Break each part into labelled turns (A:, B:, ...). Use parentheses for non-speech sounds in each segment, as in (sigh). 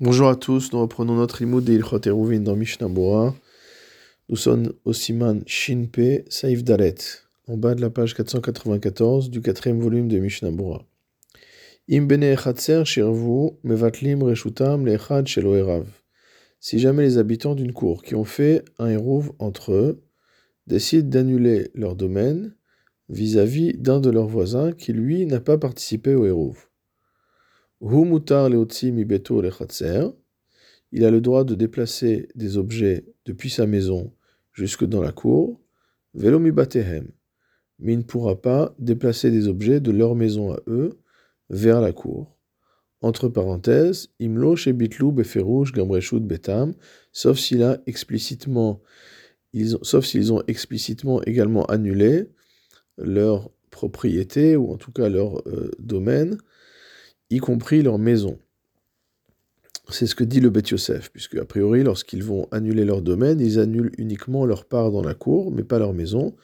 A: Bonjour à tous, nous reprenons notre limoud de Ilchot Eruvin dans Mishnah. Nous sommes au Siman Shinpe Saif Dalet, en bas de la page 494 du quatrième volume de Mishnah Bora. Im bene shirvu mevatlim reshutam leechad shelo erav. Si jamais les habitants d'une cour qui ont fait un eruv entre eux décident d'annuler leur domaine vis-à-vis d'un de leurs voisins qui lui n'a pas participé au eruv. Il a le droit de déplacer des objets depuis sa maison jusque dans la cour. Mais il ne pourra pas déplacer des objets de leur maison à eux vers la cour. Entre parenthèses, betam, sauf explicitement, sauf s'ils ont explicitement également annulé leur propriété ou en tout cas leur euh, domaine y compris leur maison. C'est ce que dit le Beth Yosef, puisque a priori, lorsqu'ils vont annuler leur domaine, ils annulent uniquement leur part dans la cour, mais pas leur maison.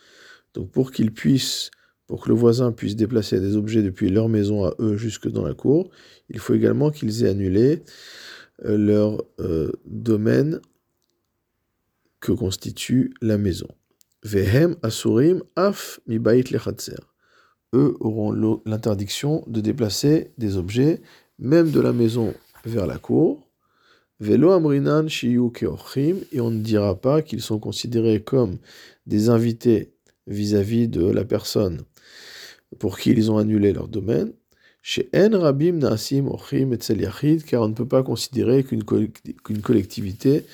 A: Donc pour qu'ils puissent, pour que le voisin puisse déplacer des objets depuis leur maison à eux jusque dans la cour, il faut également qu'ils aient annulé euh, leur euh, domaine que constitue la maison. Vehem asurim af mi bait eux auront l'interdiction de déplacer des objets, même de la maison vers la cour. Velo amrinan et on ne dira pas qu'ils sont considérés comme des invités vis-à-vis de la personne pour qui ils ont annulé leur domaine. Chez En Rabim Naasim Ochim et car on ne peut pas considérer qu'une collectivité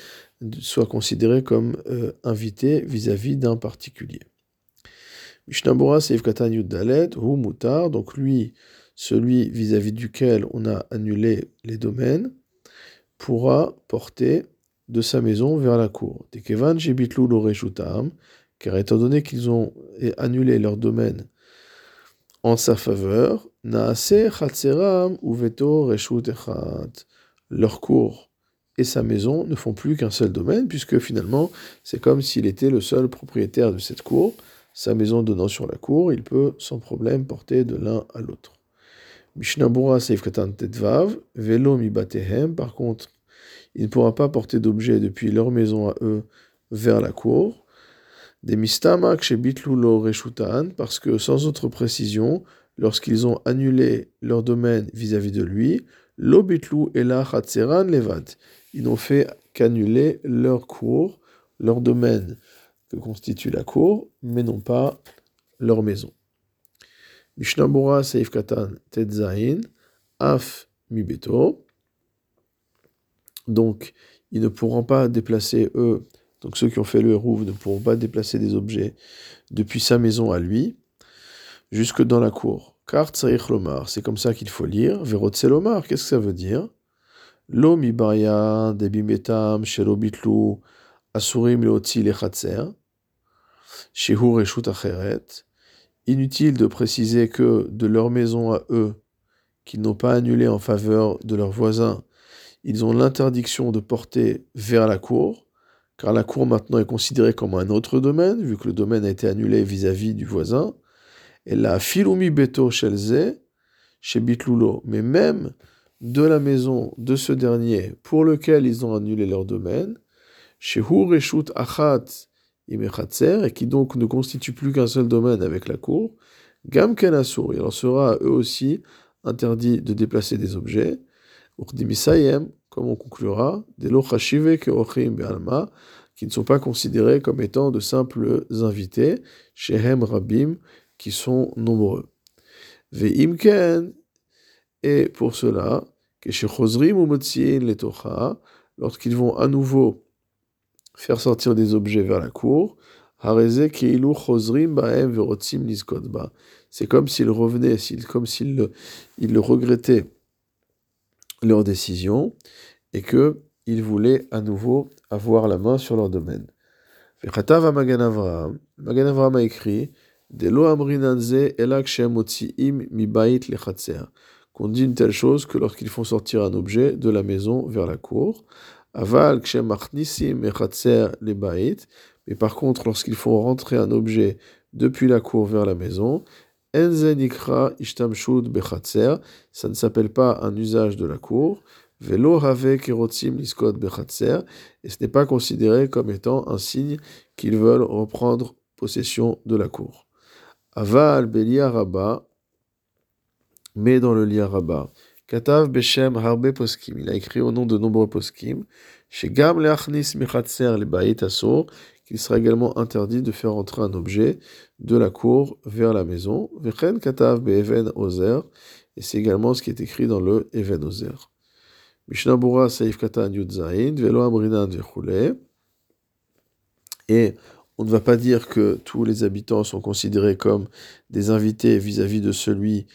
A: soit considérée comme euh, invitée vis-à-vis d'un particulier. Mishnabura Mutar, donc lui, celui vis-à-vis duquel on a annulé les domaines, pourra porter de sa maison vers la cour. Jebitlu Loreshutam, car étant donné qu'ils ont annulé leur domaine en sa faveur. Leur cour et sa maison ne font plus qu'un seul domaine, puisque finalement, c'est comme s'il était le seul propriétaire de cette cour sa maison donnant sur la cour, il peut sans problème porter de l'un à l'autre. Mishnabura Seif Katan Tetvav, Velo Mi par contre, il ne pourra pas porter d'objets depuis leur maison à eux vers la cour. Des Mistamak chez Bitlulo Reshutan, parce que sans autre précision, lorsqu'ils ont annulé leur domaine vis-à-vis de lui, Lo Bitlu Ela Hatzeran Levat, ils n'ont fait qu'annuler leur cour, leur domaine que constitue la cour, mais non pas leur maison. Mishnabura Seif Katan Tetzain, Af Mibeto. Donc, ils ne pourront pas déplacer, eux, donc ceux qui ont fait le rouf ne pourront pas déplacer des objets depuis sa maison à lui, jusque dans la cour. Car Lomar, c'est comme ça qu'il faut lire. Verotselomar, qu'est-ce que ça veut dire? Lo Debimetam, Shelobitlu, Asurim Leotzi Lechatzer. Inutile de préciser que de leur maison à eux, qu'ils n'ont pas annulé en faveur de leurs voisins, ils ont l'interdiction de porter vers la cour, car la cour maintenant est considérée comme un autre domaine, vu que le domaine a été annulé vis-à-vis du voisin. Et la filumi beto shelze, chez Bitlulo, mais même de la maison de ce dernier pour lequel ils ont annulé leur domaine, chez Hureshut Achat et qui donc ne constitue plus qu'un seul domaine avec la cour, Gam il en sera eux aussi interdit de déplacer des objets, comme on conclura, des Be'alma, qui ne sont pas considérés comme étant de simples invités, Shehem Rabim, qui sont nombreux. Ve'imken, et pour cela, lorsqu'ils vont à nouveau faire sortir des objets vers la cour. C'est comme s'ils revenaient, comme s'ils le, ils le regrettaient leur décision et qu'ils voulaient à nouveau avoir la main sur leur domaine. Magan Avraham a écrit qu'on dit une telle chose que lorsqu'ils font sortir un objet de la maison vers la cour, Aval les mais par contre, lorsqu'ils font rentrer un objet depuis la cour vers la maison, enzenikra ishtamshud bechatser, ça ne s'appelle pas un usage de la cour, Velo have kerotzim liskot bechatser, et ce n'est pas considéré comme étant un signe qu'ils veulent reprendre possession de la cour. Aval Rabba, mais dans le liaraba. Katav Beshem Harbe Poskim, il a écrit au nom de nombreux Poskim, chez Gam Leachnis Mechatser le Baït Asur, qu'il sera également interdit de faire entrer un objet de la cour vers la maison. Vechen Katav Be'even Ozer, et c'est également ce qui est écrit dans le Even Ozer. Mishnah Bura Saif Katan Yud Velo Amrinan Vechule. On ne va pas dire que tous les habitants sont considérés comme des invités vis-à-vis de celui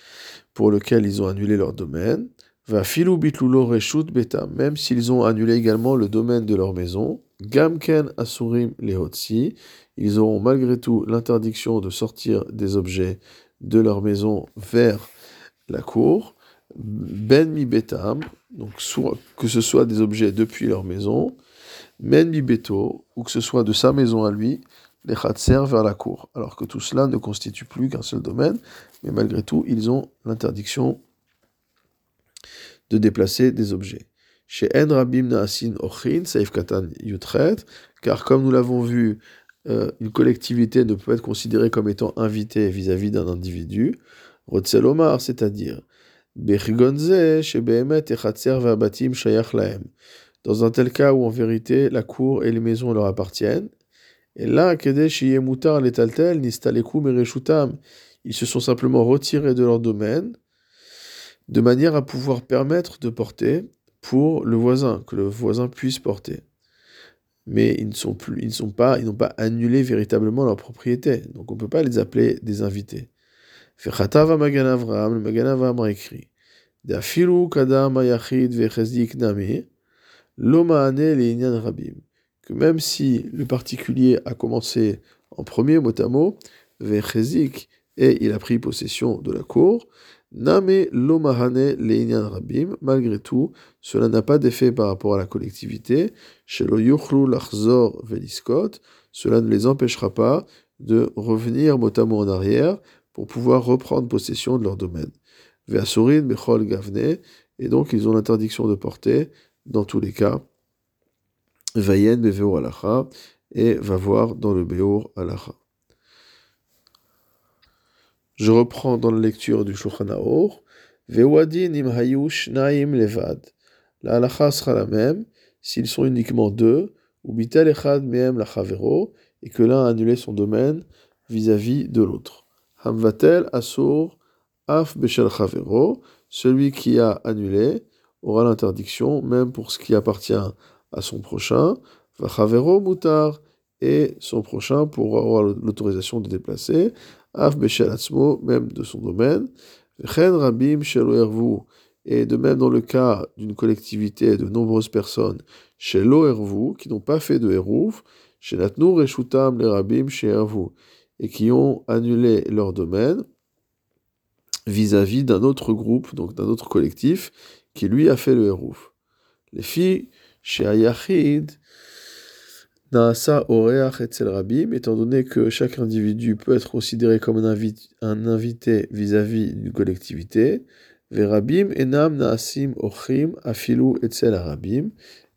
A: pour lequel ils ont annulé leur domaine. Va filou bitlulo reshut beta, même s'ils ont annulé également le domaine de leur maison. Gamken asurim lehotsi, ils auront malgré tout l'interdiction de sortir des objets de leur maison vers la cour. Ben mi betam, donc soit que ce soit des objets depuis leur maison, men mi beto, ou que ce soit de sa maison à lui, les khatser vers la cour. Alors que tout cela ne constitue plus qu'un seul domaine, mais malgré tout, ils ont l'interdiction de déplacer des objets. Chez En Rabim Naasin Ochin, Saif Katan Yutret, car comme nous l'avons vu, euh, une collectivité ne peut être considérée comme étant invitée vis-à-vis d'un individu. Rotzelomar, c'est-à-dire dans un tel cas où en vérité la cour et les maisons leur appartiennent, et là, ils se sont simplement retirés de leur domaine de manière à pouvoir permettre de porter pour le voisin, que le voisin puisse porter. Mais ils ne sont plus, ils ne sont pas, ils n'ont pas annulé véritablement leur propriété. Donc on ne peut pas les appeler des invités. A lomaane le rabim. Que même si le particulier a commencé en premier mot à mot, et il a pris possession de la cour, name lomahane le rabim, malgré tout, cela n'a pas d'effet par rapport à la collectivité, shelo yuchlu lachzor veliskot, cela ne les empêchera pas de revenir mot à mot en arrière, pour pouvoir reprendre possession de leur domaine. Veasurin, Bechol, Gavne, et donc ils ont l'interdiction de porter, dans tous les cas, Vayen, Beveur, Alacha, et va voir dans le Beur, Alacha. Je reprends dans la lecture du Shulchan Aor. Vewadin im hayush naim levad. La halacha sera la même s'ils sont uniquement deux, ou bitel echad mehem la et que l'un a annulé son domaine vis-à-vis -vis de l'autre. Hamvatel Asur Af Beshel Chavero, celui qui a annulé aura l'interdiction, même pour ce qui appartient à son prochain. Vachavero Mutar, et son prochain pour avoir l'autorisation de déplacer. Af même de son domaine. Chen Rabim Shelo et de même dans le cas d'une collectivité de nombreuses personnes, chez l'Oervu, qui n'ont pas fait de Hérouf, chez Natnu Reshutam les Rabim chez Hervu, et qui ont annulé leur domaine vis-à-vis d'un autre groupe, donc d'un autre collectif, qui lui a fait le hérouf. Les filles, chez Ayachid, Naasa Oreach Etzel Rabim, étant donné que chaque individu peut être considéré comme un, invité vis-à-vis d'une collectivité, Verabim Enam Naasim Ochim Afilu Etzel Arabim,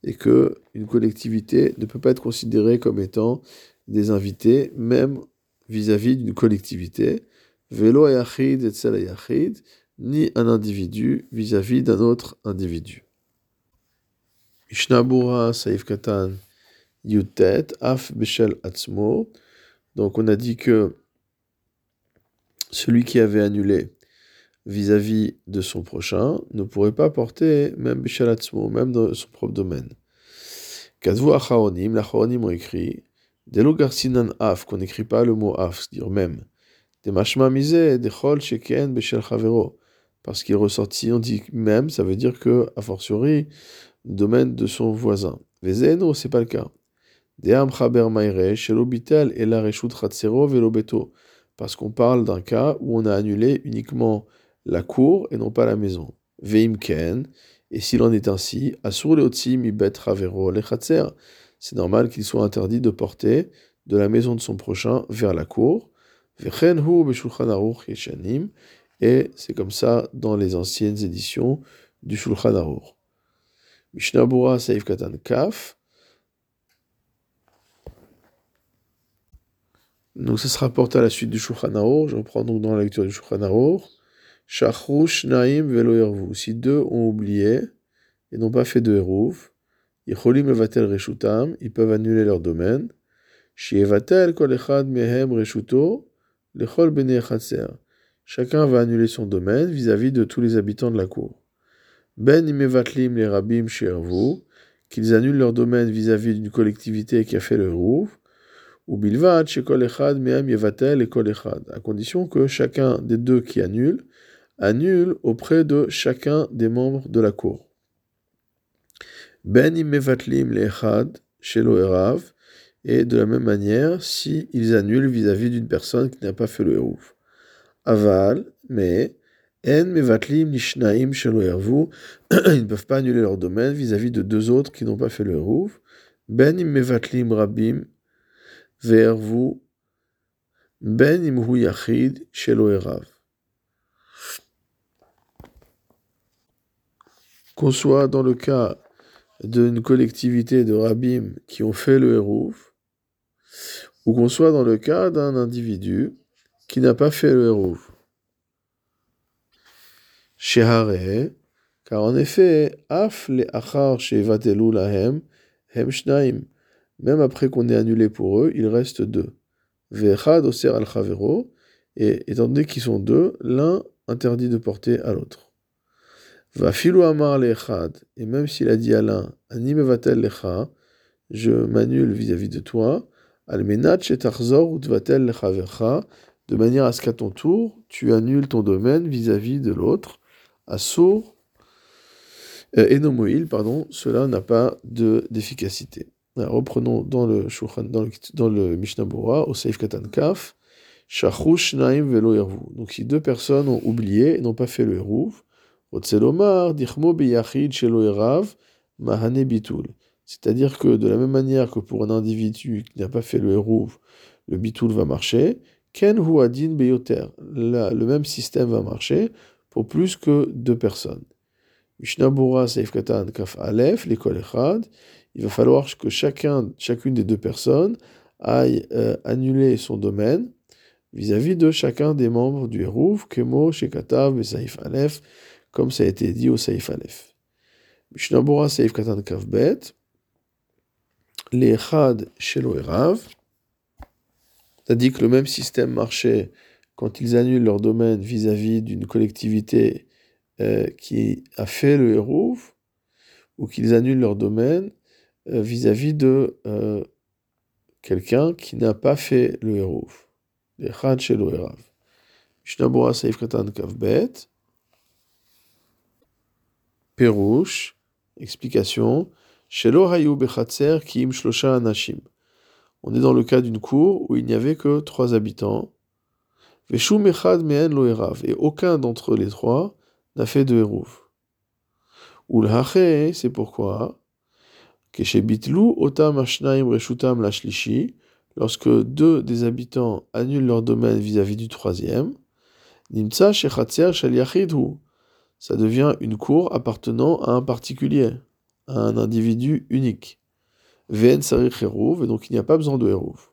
A: et que une collectivité ne peut pas être considérée comme étant des invités, même vis-à-vis d'une collectivité, velo yachid et yachid, ni un individu vis-à-vis d'un autre individu. Mishnabura Saif Katan Yutet Af Beshel Atzmo. Donc on a dit que celui qui avait annulé vis-à-vis de son prochain ne pourrait pas porter même Beshel Atzmo, même dans son propre domaine. Kadvu Acharonim, les ont écrit Delo garsinan af, qu'on n'écrit pas le mot af, c'est-à-dire même. De mashma misé, de chol sheken beshel chavero. Parce qu'il est ressorti, on dit même, ça veut dire que, a fortiori, domaine de son voisin. Vezeno, c'est pas le cas. Parce qu'on parle d'un cas où on a annulé uniquement la cour et non pas la maison. Veim ken, et s'il en est ainsi, c'est normal qu'il soit interdit de porter de la maison de son prochain vers la cour. Et c'est comme ça dans les anciennes éditions du Shulchan Aruch. Mishnah Bura Saif Katan Kaf. Donc ça se rapporte à la suite du Shulchan Je reprends donc dans la lecture du Shulchan Shachrush Naim Velo Si deux ont oublié et n'ont pas fait de Yicholim Levatel Reshutam, ils peuvent annuler leur domaine. Shievatel Kol Echad Mehem Reshuto, Lechol Bene Chacun va annuler son domaine vis-à-vis de tous les habitants de la cour. Ben Imevatlim les Rabim Shervu, qu'ils annulent leur domaine vis-à-vis d'une collectivité qui a fait le Eruv, ou Bilvad Shekol Echad Mehem Yevatel et Echad, à condition que chacun des deux qui annule annule auprès de chacun des membres de la cour. Ben mevatlim lechad shelo erav, et de la même manière, si annulent vis-à-vis d'une personne qui n'a pas fait le hérouf. Aval, mais, en mevatlim lishnaim shelo (clears throat) ils ne peuvent pas annuler leur domaine vis-à-vis de deux autres qui n'ont pas fait le hérouf. Ben mevatlim rabim vervu, ben imhu yachid shelo erav. qu'on soit dans le cas d'une collectivité de rabbim qui ont fait le hérouf, ou qu'on soit dans le cas d'un individu qui n'a pas fait le hérouf. Shehare, car en effet, af le achar lahem, hem shnaim, même après qu'on ait annulé pour eux, il reste deux. Vechad oser al chavero, et étant donné qu'ils sont deux, l'un interdit de porter à l'autre. Va filou amar lechad, et même s'il a dit à l'un, anime vatel lecha, je m'annule vis-à-vis de toi, almenat shetarzor utvatel lecha vercha, de manière à ce qu'à ton tour, tu annules ton domaine vis-à-vis de l'autre, assour, euh, enomoïl, pardon, cela n'a pas d'efficacité. Reprenons dans le, dans le, dans le Mishnah Bora, au Seif Katan Kaf, Shachush Naim Velo Donc si deux personnes ont oublié et n'ont pas fait le Eruv, c'est-à-dire que de la même manière que pour un individu qui n'a pas fait le hérouv, le bitoul va marcher, ken adin beyoter, le même système va marcher pour plus que deux personnes. Mishnabura Seif Katan Kaf Aleph, l'école Echad, il va falloir que chacun, chacune des deux personnes aille euh, annuler son domaine vis-à-vis de chacun des membres du Hérouv, Kemo, Shekatav, et Saif Aleph, comme ça a été dit au Saïf Aleph. Mishnabura Saïf Katan Kavbet, les Chad Shelo Erav, c'est-à-dire que le même système marchait quand ils annulent leur domaine vis-à-vis d'une collectivité euh, qui a fait le Hérouv, ou qu'ils annulent leur domaine euh, vis-à-vis de euh, quelqu'un qui n'a pas fait le Hérouv. Les Chad Shelo Erav. Mishnabura Saïf Katan Kavbet, Perouche, explication. Shelo hayu bechatzer kim shlosha anashim. On est dans le cas d'une cour où il n'y avait que trois habitants. Veshum echad mehen lo. Et aucun d'entre les trois n'a fait de hérouv. Ulhache, c'est pourquoi? Keshebitlu otam ashnaim reshutam lashlishi. Lorsque deux des habitants annulent leur domaine vis-à-vis du troisième. Nimtsa shechatzer shaliachidhu ça devient une cour appartenant à un particulier, à un individu unique. Ven sarich et donc il n'y a pas besoin de hérouv.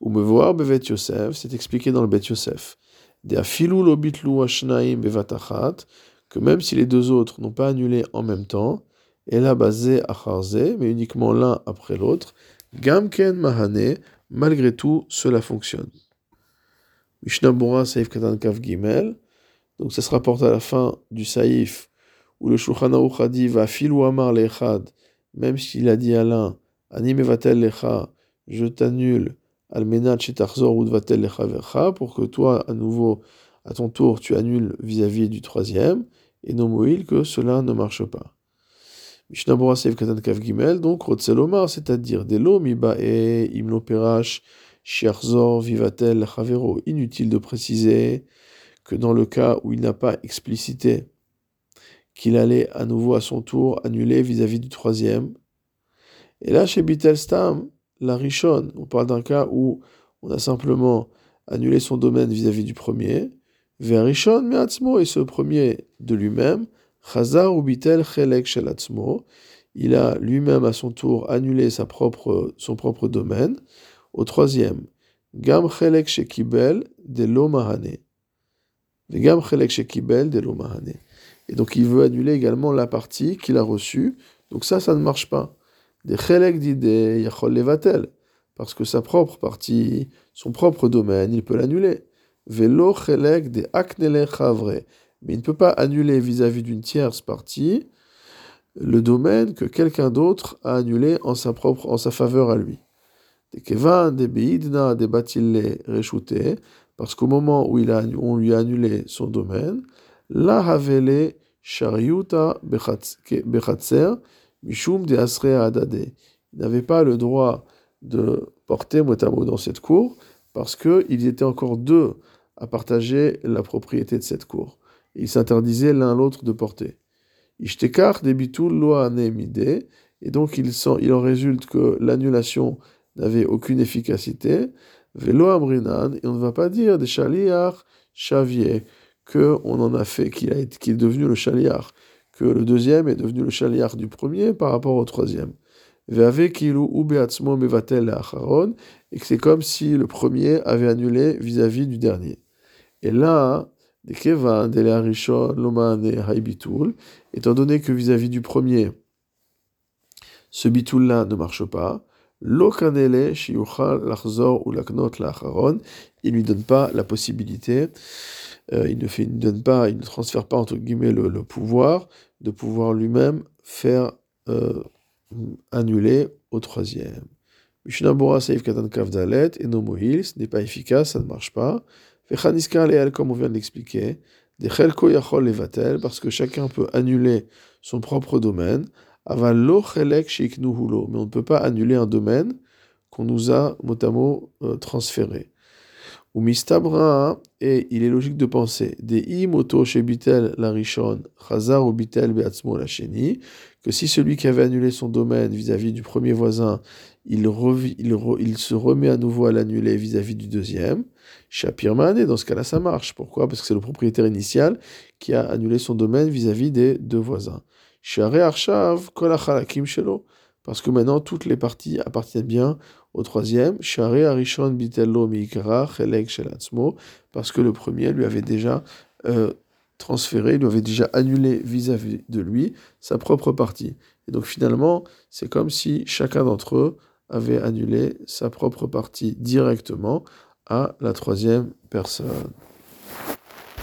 A: Ou me voir bevet Yosef, c'est expliqué dans le Bet Yosef. De afilu lo bitlu ashnaim bevatachat, que même si les deux autres n'ont pas annulé en même temps, et la basé acharze, mais uniquement l'un après l'autre, gamken mahane, malgré tout, cela fonctionne. Mishnah Bora Saif Katan Kav Gimel, donc ça se rapporte à la fin du Saïf, où le Shulchan Aruch dit va filou amar lechad, même s'il a dit à l'un, anime vatel lecha, je t'annule, almenat shetarzor ou vatel lecha vercha, pour que toi, à nouveau, à ton tour, tu annules vis-à-vis du troisième, et non moïl que cela ne marche pas. Mishnah Borasev Katan Kav Gimel, donc Rotzelomar, c'est-à-dire Delo Mibae Imlo Perash Vivatel Chavero. Inutile de préciser que dans le cas où il n'a pas explicité qu'il allait à nouveau à son tour annuler vis-à-vis du troisième. Et là, chez Bitelstam, la Rishon, on parle d'un cas où on a simplement annulé son domaine vis-à-vis du premier. Vers Rishon, Meatzmo, et ce premier de lui-même, Chazar ou Bitel Chelek Shelatzmo, il a lui-même à son tour annulé sa propre, son propre domaine. Au troisième, Gam chelek shekibel de lo mahane. Gam chelek shekibel de lo mahane. Et donc il veut annuler également la partie qu'il a reçue. Donc ça, ça ne marche pas. Des chelek d'idée yachol levatel. Parce que sa propre partie, son propre domaine, il peut l'annuler. Velo chelek de aknele chavre. Mais il ne peut pas annuler vis-à-vis d'une tierce partie le domaine que quelqu'un d'autre a annulé en sa propre, en sa faveur à lui. Parce qu'au moment où il a, on lui a annulé son domaine, la havele shariuta bechatzer mishum de adade. Il n'avait pas le droit de porter motamo dans cette cour parce qu'ils étaient encore deux à partager la propriété de cette cour. Ils s'interdisaient l'un l'autre de porter. Ishtekar debitul loa et donc il, il en résulte que l'annulation n'avait aucune efficacité. Velo amrinan, et on ne va pas dire des shaliach chavier, que on en a fait, qu'il est devenu le shaliach, que le deuxième est devenu le shaliach du premier par rapport au troisième. et que c'est comme si le premier avait annulé vis-à-vis du dernier. Et là, étant donné que vis-à-vis du premier, ce bitul-là ne marche pas, il ne lui donne pas la possibilité, euh, il, ne fait, il, ne donne pas, il ne transfère pas entre guillemets le, le pouvoir de pouvoir lui-même faire euh, annuler au troisième. Mishnah Saif Katan Kavdalet et Nomohil, ce n'est pas efficace, ça ne marche pas. Vechaniska Leel, comme on vient de l'expliquer, des Chelko Yachol Levatel, parce que chacun peut annuler son propre domaine. Avalo Chelek Sheiknuhulo, mais on ne peut pas annuler un domaine qu'on nous a mot euh, transféré. Ou et il est logique de penser, des imoto chez Bitel la Rishon, Chazar ou Bitel Beatzmo la que si celui qui avait annulé son domaine vis-à-vis du premier voisin, il, il, se remet à nouveau à l'annuler vis-à-vis du deuxième, Shapirman, et dans ce cas-là ça marche. Pourquoi? Parce que c'est le propriétaire initial qui a annulé son domaine vis-à-vis des deux voisins. Arshav, Kolachalakim Shelo, parce que maintenant toutes les parties appartiennent bien au troisième, parce que le premier lui avait déjà euh, transféré, lui avait déjà annulé vis-à-vis de lui sa propre partie. Et donc finalement, c'est comme si chacun d'entre eux avait annulé sa propre partie directement à la troisième personne.